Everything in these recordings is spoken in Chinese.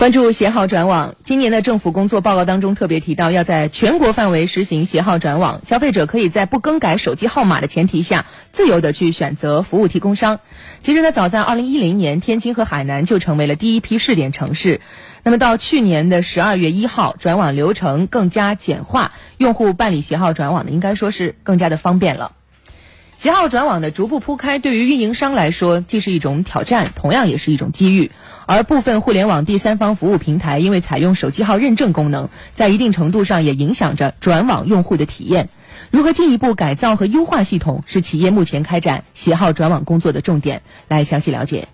关注携号转网，今年的政府工作报告当中特别提到，要在全国范围实行携号转网，消费者可以在不更改手机号码的前提下，自由的去选择服务提供商。其实呢，早在二零一零年，天津和海南就成为了第一批试点城市。那么到去年的十二月一号，转网流程更加简化，用户办理携号转网呢，应该说是更加的方便了。携号转网的逐步铺开，对于运营商来说，既是一种挑战，同样也是一种机遇。而部分互联网第三方服务平台，因为采用手机号认证功能，在一定程度上也影响着转网用户的体验。如何进一步改造和优化系统，是企业目前开展携号转网工作的重点。来详细了解。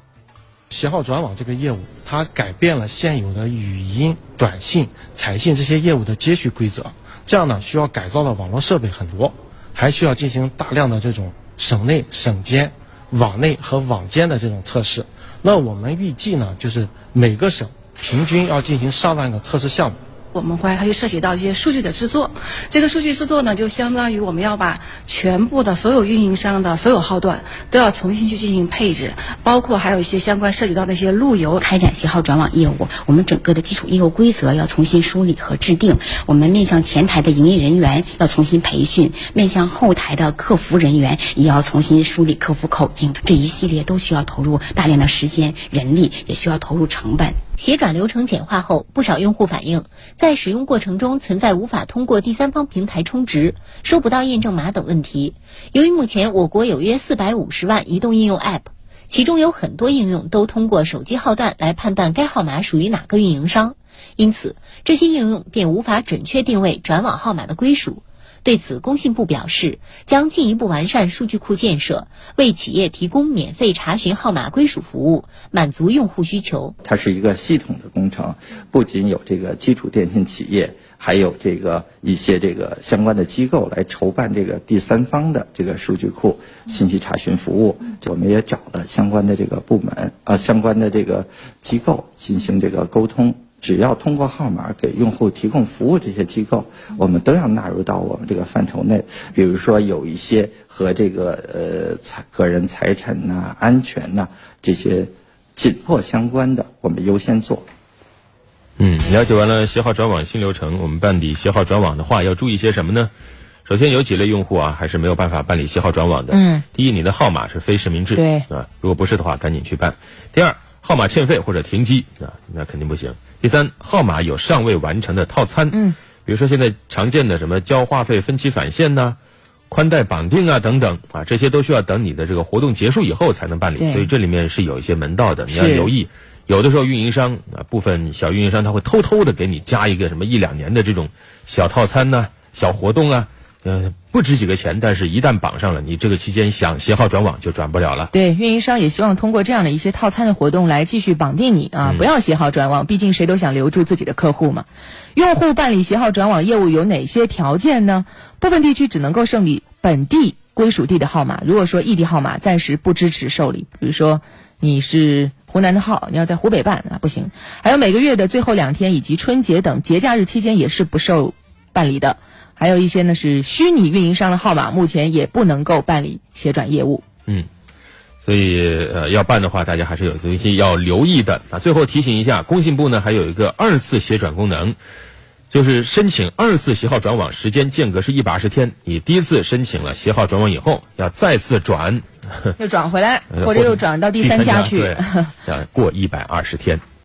携号转网这个业务，它改变了现有的语音、短信、彩信这些业务的接续规则，这样呢，需要改造的网络设备很多。还需要进行大量的这种省内、省间、网内和网间的这种测试。那我们预计呢，就是每个省平均要进行上万个测试项目。我们会还会涉及到一些数据的制作，这个数据制作呢，就相当于我们要把全部的所有运营商的所有号段都要重新去进行配置，包括还有一些相关涉及到那些路由。开展携号转网业务，我们整个的基础业务规则要重新梳理和制定，我们面向前台的营业人员要重新培训，面向后台的客服人员也要重新梳理客服口径，这一系列都需要投入大量的时间、人力，也需要投入成本。携转流程简化后，不少用户反映，在使用过程中存在无法通过第三方平台充值、收不到验证码等问题。由于目前我国有约四百五十万移动应用 App，其中有很多应用都通过手机号段来判断该号码属于哪个运营商，因此这些应用便无法准确定位转网号码的归属。对此，工信部表示，将进一步完善数据库建设，为企业提供免费查询号码归属服务，满足用户需求。它是一个系统的工程，不仅有这个基础电信企业，还有这个一些这个相关的机构来筹办这个第三方的这个数据库信息查询服务。我们也找了相关的这个部门啊，相关的这个机构进行这个沟通。只要通过号码给用户提供服务，这些机构我们都要纳入到我们这个范畴内。比如说，有一些和这个呃财个人财产呐、安全呐这些紧迫相关的，我们优先做。嗯，了解完了携号转网新流程，我们办理携号转网的话要注意些什么呢？首先，有几类用户啊还是没有办法办理携号转网的。嗯。第一，你的号码是非实名制。对。啊，如果不是的话，赶紧去办。第二，号码欠费或者停机啊，那肯定不行。第三，号码有尚未完成的套餐，嗯，比如说现在常见的什么交话费分期返现呐，宽带绑定啊等等啊，这些都需要等你的这个活动结束以后才能办理，所以这里面是有一些门道的，你要留意。有的时候运营商啊，部分小运营商他会偷偷的给你加一个什么一两年的这种小套餐呐、小活动啊。呃，不值几个钱，但是一旦绑上了，你这个期间想携号转网就转不了了。对，运营商也希望通过这样的一些套餐的活动来继续绑定你啊，不要携号转网，毕竟谁都想留住自己的客户嘛。用户办理携号转网业务有哪些条件呢？部分地区只能够受理本地归属地的号码，如果说异地号码暂时不支持受理，比如说你是湖南的号，你要在湖北办啊不行。还有每个月的最后两天以及春节等节假日期间也是不受办理的。还有一些呢是虚拟运营商的号码，目前也不能够办理携转业务。嗯，所以呃要办的话，大家还是有一些要留意的啊。最后提醒一下，工信部呢还有一个二次携转功能，就是申请二次携号转网时间间隔是一百二十天。你第一次申请了携号转网以后，要再次转，又转回来，或者又转到第三家去，要过一百二十天。